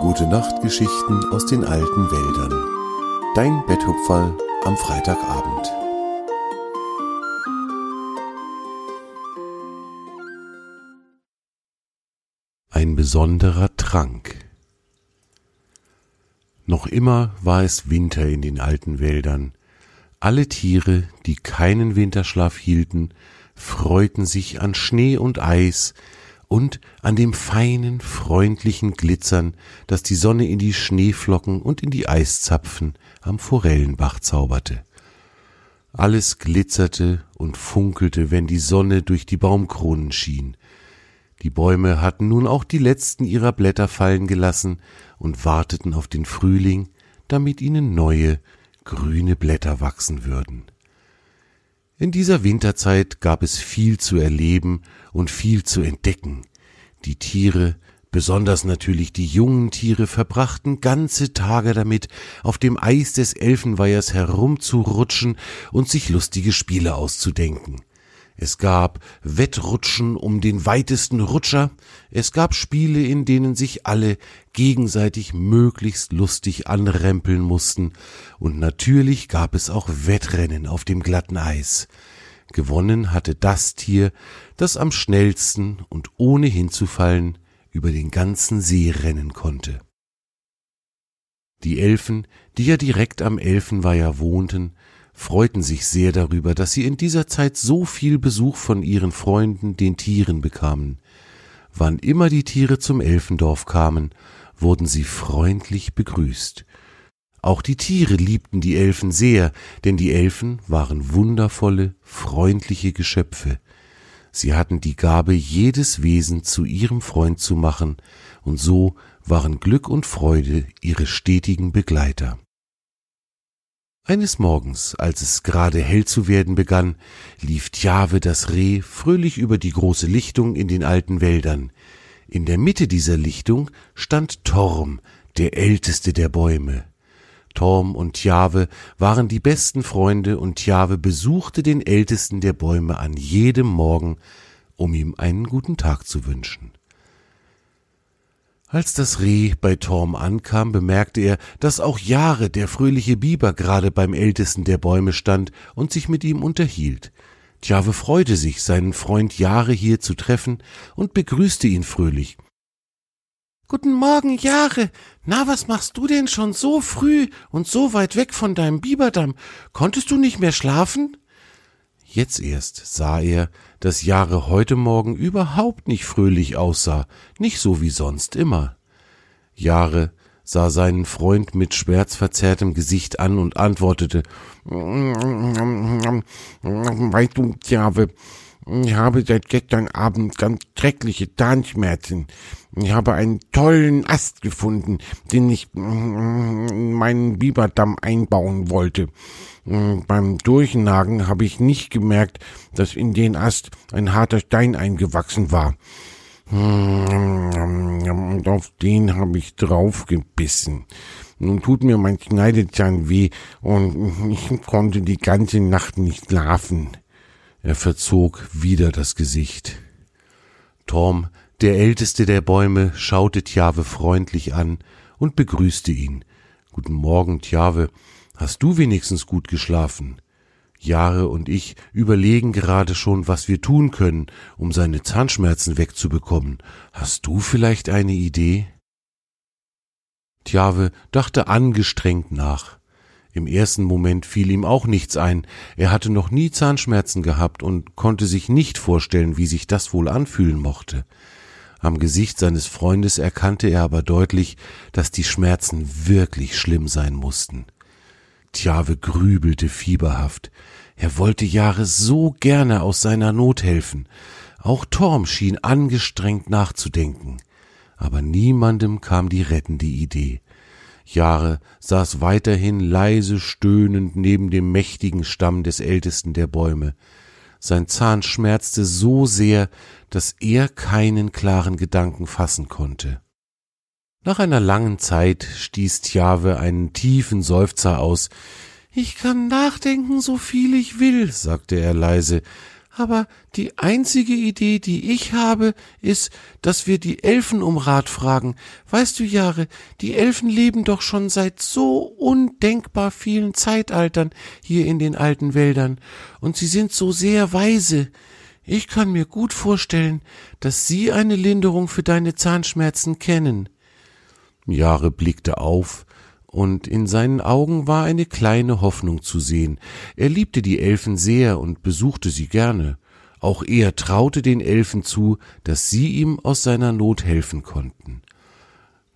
Gute Nachtgeschichten aus den alten Wäldern. Dein Betthupferl am Freitagabend. Ein besonderer Trank. Noch immer war es Winter in den alten Wäldern. Alle Tiere, die keinen Winterschlaf hielten, freuten sich an Schnee und Eis, und an dem feinen, freundlichen Glitzern, das die Sonne in die Schneeflocken und in die Eiszapfen am Forellenbach zauberte. Alles glitzerte und funkelte, wenn die Sonne durch die Baumkronen schien. Die Bäume hatten nun auch die letzten ihrer Blätter fallen gelassen und warteten auf den Frühling, damit ihnen neue, grüne Blätter wachsen würden. In dieser Winterzeit gab es viel zu erleben und viel zu entdecken. Die Tiere, besonders natürlich die jungen Tiere, verbrachten ganze Tage damit, auf dem Eis des Elfenweihers herumzurutschen und sich lustige Spiele auszudenken. Es gab Wettrutschen um den weitesten Rutscher, es gab Spiele, in denen sich alle gegenseitig möglichst lustig anrempeln mussten, und natürlich gab es auch Wettrennen auf dem glatten Eis. Gewonnen hatte das Tier, das am schnellsten und ohne hinzufallen über den ganzen See rennen konnte. Die Elfen, die ja direkt am Elfenweiher wohnten, freuten sich sehr darüber, dass sie in dieser Zeit so viel Besuch von ihren Freunden, den Tieren, bekamen. Wann immer die Tiere zum Elfendorf kamen, wurden sie freundlich begrüßt. Auch die Tiere liebten die Elfen sehr, denn die Elfen waren wundervolle, freundliche Geschöpfe. Sie hatten die Gabe, jedes Wesen zu ihrem Freund zu machen, und so waren Glück und Freude ihre stetigen Begleiter. Eines Morgens, als es gerade hell zu werden begann, lief Tjave das Reh fröhlich über die große Lichtung in den alten Wäldern. In der Mitte dieser Lichtung stand Torm, der älteste der Bäume. Torm und Tjave waren die besten Freunde und Tjave besuchte den ältesten der Bäume an jedem Morgen, um ihm einen guten Tag zu wünschen. Als das Reh bei Torm ankam, bemerkte er, dass auch Jahre, der fröhliche Biber, gerade beim ältesten der Bäume stand und sich mit ihm unterhielt. Tjave freute sich, seinen Freund Jahre hier zu treffen und begrüßte ihn fröhlich. Guten Morgen, Jahre. Na, was machst du denn schon so früh und so weit weg von deinem Biberdamm? Konntest du nicht mehr schlafen? Jetzt erst sah er, dass Jahre heute Morgen überhaupt nicht fröhlich aussah, nicht so wie sonst immer. Jahre sah seinen Freund mit schmerzverzerrtem Gesicht an und antwortete Weißt du, Jahre, ich habe seit gestern Abend ganz schreckliche Zahnschmerzen. Ich habe einen tollen Ast gefunden, den ich in meinen Biberdamm einbauen wollte. Beim Durchnagen habe ich nicht gemerkt, dass in den Ast ein harter Stein eingewachsen war. Und auf den habe ich draufgebissen. Nun tut mir mein Schneidezahn weh und ich konnte die ganze Nacht nicht schlafen. Er verzog wieder das Gesicht. Torm, der älteste der Bäume, schaute Tjave freundlich an und begrüßte ihn. Guten Morgen, Tjave. Hast du wenigstens gut geschlafen? Jahre und ich überlegen gerade schon, was wir tun können, um seine Zahnschmerzen wegzubekommen. Hast du vielleicht eine Idee? Tjave dachte angestrengt nach. Im ersten Moment fiel ihm auch nichts ein. Er hatte noch nie Zahnschmerzen gehabt und konnte sich nicht vorstellen, wie sich das wohl anfühlen mochte. Am Gesicht seines Freundes erkannte er aber deutlich, dass die Schmerzen wirklich schlimm sein mussten. Tjave grübelte fieberhaft. Er wollte Jahre so gerne aus seiner Not helfen. Auch Torm schien angestrengt nachzudenken. Aber niemandem kam die rettende Idee. Jahre saß weiterhin leise stöhnend neben dem mächtigen Stamm des ältesten der Bäume. Sein Zahn schmerzte so sehr, dass er keinen klaren Gedanken fassen konnte. Nach einer langen Zeit stieß Tjave einen tiefen Seufzer aus. Ich kann nachdenken, so viel ich will, sagte er leise, aber die einzige Idee, die ich habe, ist, dass wir die Elfen um Rat fragen. Weißt du, Jahre, die Elfen leben doch schon seit so undenkbar vielen Zeitaltern hier in den alten Wäldern, und sie sind so sehr weise. Ich kann mir gut vorstellen, dass sie eine Linderung für deine Zahnschmerzen kennen. Jahre blickte auf, und in seinen Augen war eine kleine Hoffnung zu sehen. Er liebte die Elfen sehr und besuchte sie gerne. Auch er traute den Elfen zu, dass sie ihm aus seiner Not helfen konnten.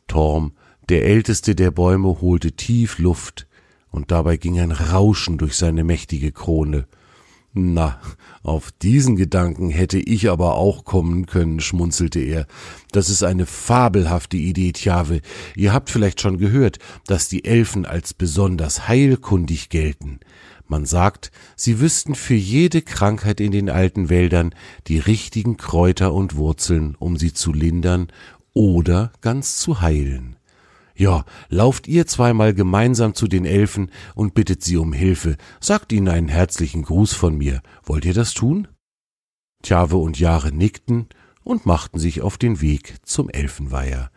Torm, der älteste der Bäume, holte tief Luft, und dabei ging ein Rauschen durch seine mächtige Krone. Na, auf diesen Gedanken hätte ich aber auch kommen können, schmunzelte er. Das ist eine fabelhafte Idee, Tjave. Ihr habt vielleicht schon gehört, dass die Elfen als besonders heilkundig gelten. Man sagt, sie wüssten für jede Krankheit in den alten Wäldern die richtigen Kräuter und Wurzeln, um sie zu lindern oder ganz zu heilen. Ja, lauft ihr zweimal gemeinsam zu den Elfen und bittet sie um Hilfe, sagt ihnen einen herzlichen Gruß von mir. Wollt ihr das tun? Tjave und Jahre nickten und machten sich auf den Weg zum Elfenweiher.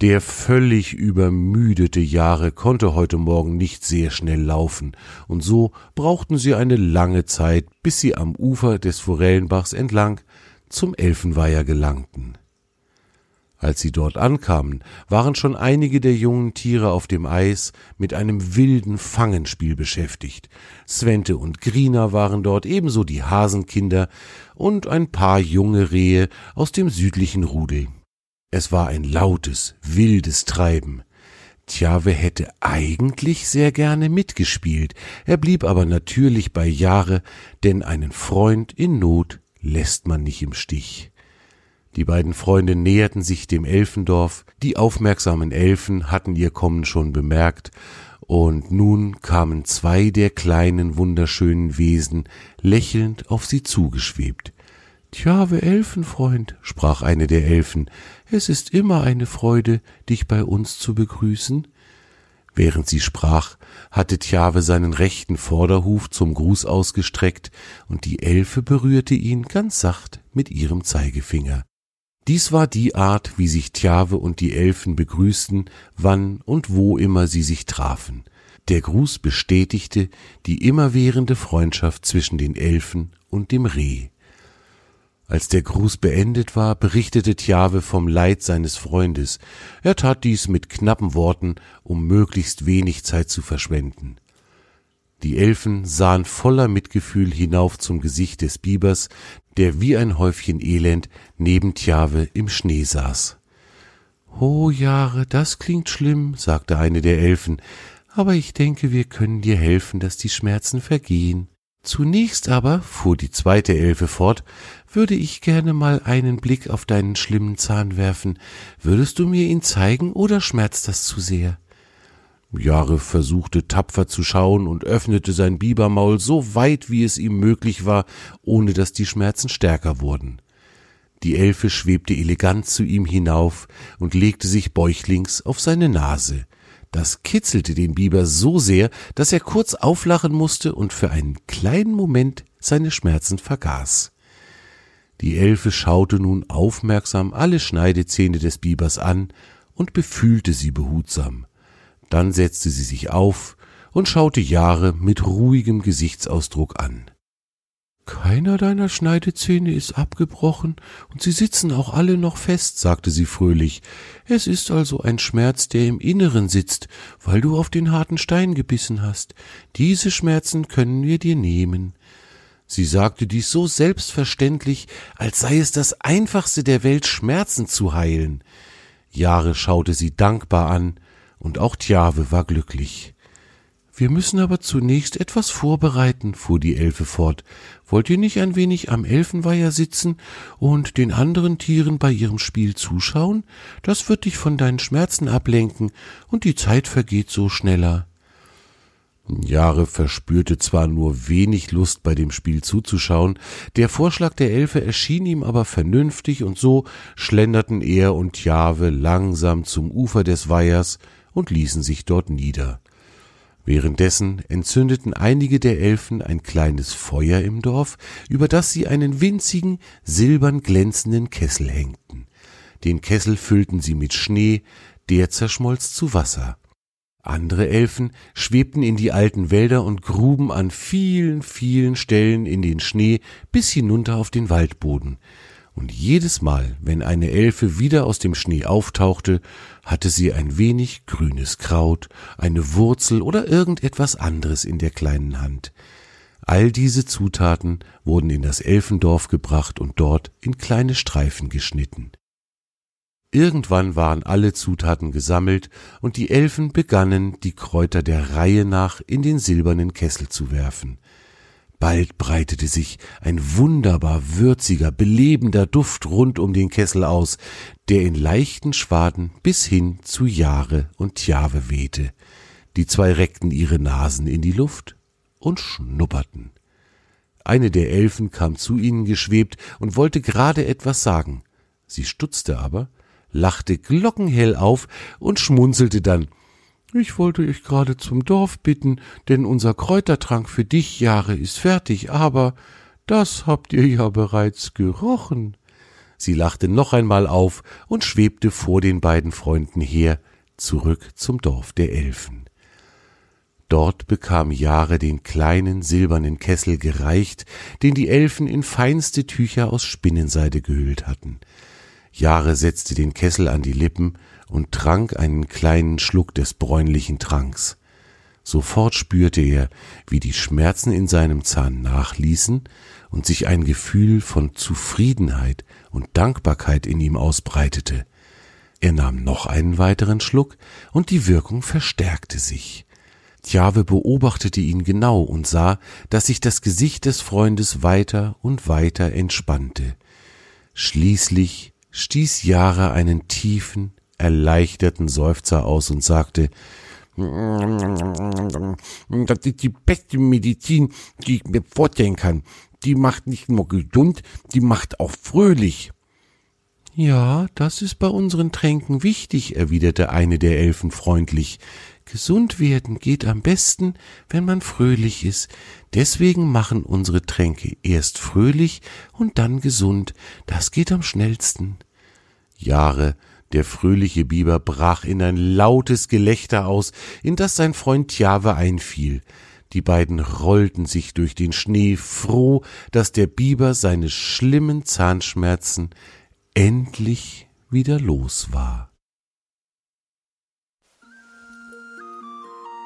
Der völlig übermüdete Jahre konnte heute Morgen nicht sehr schnell laufen, und so brauchten sie eine lange Zeit, bis sie am Ufer des Forellenbachs entlang zum Elfenweiher gelangten. Als sie dort ankamen, waren schon einige der jungen Tiere auf dem Eis mit einem wilden Fangenspiel beschäftigt. Svente und Grina waren dort ebenso die Hasenkinder und ein paar junge Rehe aus dem südlichen Rudel. Es war ein lautes, wildes Treiben. Tjave hätte eigentlich sehr gerne mitgespielt, er blieb aber natürlich bei Jahre, denn einen Freund in Not lässt man nicht im Stich. Die beiden Freunde näherten sich dem Elfendorf, die aufmerksamen Elfen hatten ihr Kommen schon bemerkt, und nun kamen zwei der kleinen wunderschönen Wesen lächelnd auf sie zugeschwebt. Tjave Elfenfreund, sprach eine der Elfen, es ist immer eine Freude, dich bei uns zu begrüßen. Während sie sprach, hatte Tjave seinen rechten Vorderhuf zum Gruß ausgestreckt, und die Elfe berührte ihn ganz sacht mit ihrem Zeigefinger. Dies war die Art, wie sich Tjave und die Elfen begrüßten, wann und wo immer sie sich trafen. Der Gruß bestätigte die immerwährende Freundschaft zwischen den Elfen und dem Reh. Als der Gruß beendet war, berichtete Tjave vom Leid seines Freundes. Er tat dies mit knappen Worten, um möglichst wenig Zeit zu verschwenden. Die Elfen sahen voller Mitgefühl hinauf zum Gesicht des Bibers, der wie ein Häufchen Elend neben Tjave im Schnee saß. Oh Jahre, das klingt schlimm, sagte eine der Elfen, aber ich denke, wir können dir helfen, dass die Schmerzen vergehen. Zunächst aber, fuhr die zweite Elfe fort, würde ich gerne mal einen Blick auf deinen schlimmen Zahn werfen. Würdest du mir ihn zeigen oder schmerzt das zu sehr? Jahre versuchte tapfer zu schauen und öffnete sein Bibermaul so weit, wie es ihm möglich war, ohne dass die Schmerzen stärker wurden. Die Elfe schwebte elegant zu ihm hinauf und legte sich bäuchlings auf seine Nase. Das kitzelte den Biber so sehr, dass er kurz auflachen musste und für einen kleinen Moment seine Schmerzen vergaß. Die Elfe schaute nun aufmerksam alle Schneidezähne des Bibers an und befühlte sie behutsam. Dann setzte sie sich auf und schaute Jahre mit ruhigem Gesichtsausdruck an. Keiner deiner Schneidezähne ist abgebrochen und sie sitzen auch alle noch fest, sagte sie fröhlich. Es ist also ein Schmerz, der im Inneren sitzt, weil du auf den harten Stein gebissen hast. Diese Schmerzen können wir dir nehmen. Sie sagte dies so selbstverständlich, als sei es das einfachste der Welt, Schmerzen zu heilen. Jahre schaute sie dankbar an, und auch Tjave war glücklich. Wir müssen aber zunächst etwas vorbereiten, fuhr die Elfe fort. Wollt ihr nicht ein wenig am Elfenweiher sitzen und den anderen Tieren bei ihrem Spiel zuschauen? Das wird dich von deinen Schmerzen ablenken, und die Zeit vergeht so schneller. Jahre verspürte zwar nur wenig Lust bei dem Spiel zuzuschauen, der Vorschlag der Elfe erschien ihm aber vernünftig, und so schlenderten er und Jahwe langsam zum Ufer des Weihers und ließen sich dort nieder. Währenddessen entzündeten einige der Elfen ein kleines Feuer im Dorf, über das sie einen winzigen, silbern glänzenden Kessel hängten. Den Kessel füllten sie mit Schnee, der zerschmolz zu Wasser. Andere Elfen schwebten in die alten Wälder und gruben an vielen, vielen Stellen in den Schnee bis hinunter auf den Waldboden. Und jedes Mal, wenn eine Elfe wieder aus dem Schnee auftauchte, hatte sie ein wenig grünes Kraut, eine Wurzel oder irgendetwas anderes in der kleinen Hand. All diese Zutaten wurden in das Elfendorf gebracht und dort in kleine Streifen geschnitten. Irgendwann waren alle Zutaten gesammelt und die Elfen begannen, die Kräuter der Reihe nach in den silbernen Kessel zu werfen. Bald breitete sich ein wunderbar würziger, belebender Duft rund um den Kessel aus, der in leichten Schwaden bis hin zu Jahre und Tjave wehte. Die zwei reckten ihre Nasen in die Luft und schnupperten. Eine der Elfen kam zu ihnen geschwebt und wollte gerade etwas sagen. Sie stutzte aber, lachte glockenhell auf und schmunzelte dann. Ich wollte euch gerade zum Dorf bitten, denn unser Kräutertrank für dich, Jahre, ist fertig, aber das habt ihr ja bereits gerochen. Sie lachte noch einmal auf und schwebte vor den beiden Freunden her, zurück zum Dorf der Elfen. Dort bekam Jahre den kleinen silbernen Kessel gereicht, den die Elfen in feinste Tücher aus Spinnenseide gehüllt hatten. Jahre setzte den Kessel an die Lippen und trank einen kleinen Schluck des bräunlichen Tranks. Sofort spürte er, wie die Schmerzen in seinem Zahn nachließen und sich ein Gefühl von Zufriedenheit und Dankbarkeit in ihm ausbreitete. Er nahm noch einen weiteren Schluck und die Wirkung verstärkte sich. Tjave beobachtete ihn genau und sah, dass sich das Gesicht des Freundes weiter und weiter entspannte. Schließlich stieß Jara einen tiefen, erleichterten Seufzer aus und sagte, das ist die beste Medizin, die ich mir vorstellen kann. Die macht nicht nur gesund, die macht auch fröhlich. Ja, das ist bei unseren Tränken wichtig, erwiderte eine der Elfen freundlich. Gesund werden geht am besten, wenn man fröhlich ist. Deswegen machen unsere Tränke erst fröhlich und dann gesund. Das geht am schnellsten. Jahre, der fröhliche Biber brach in ein lautes Gelächter aus, in das sein Freund Tjave einfiel. Die beiden rollten sich durch den Schnee, froh, dass der Biber seine schlimmen Zahnschmerzen endlich wieder los war.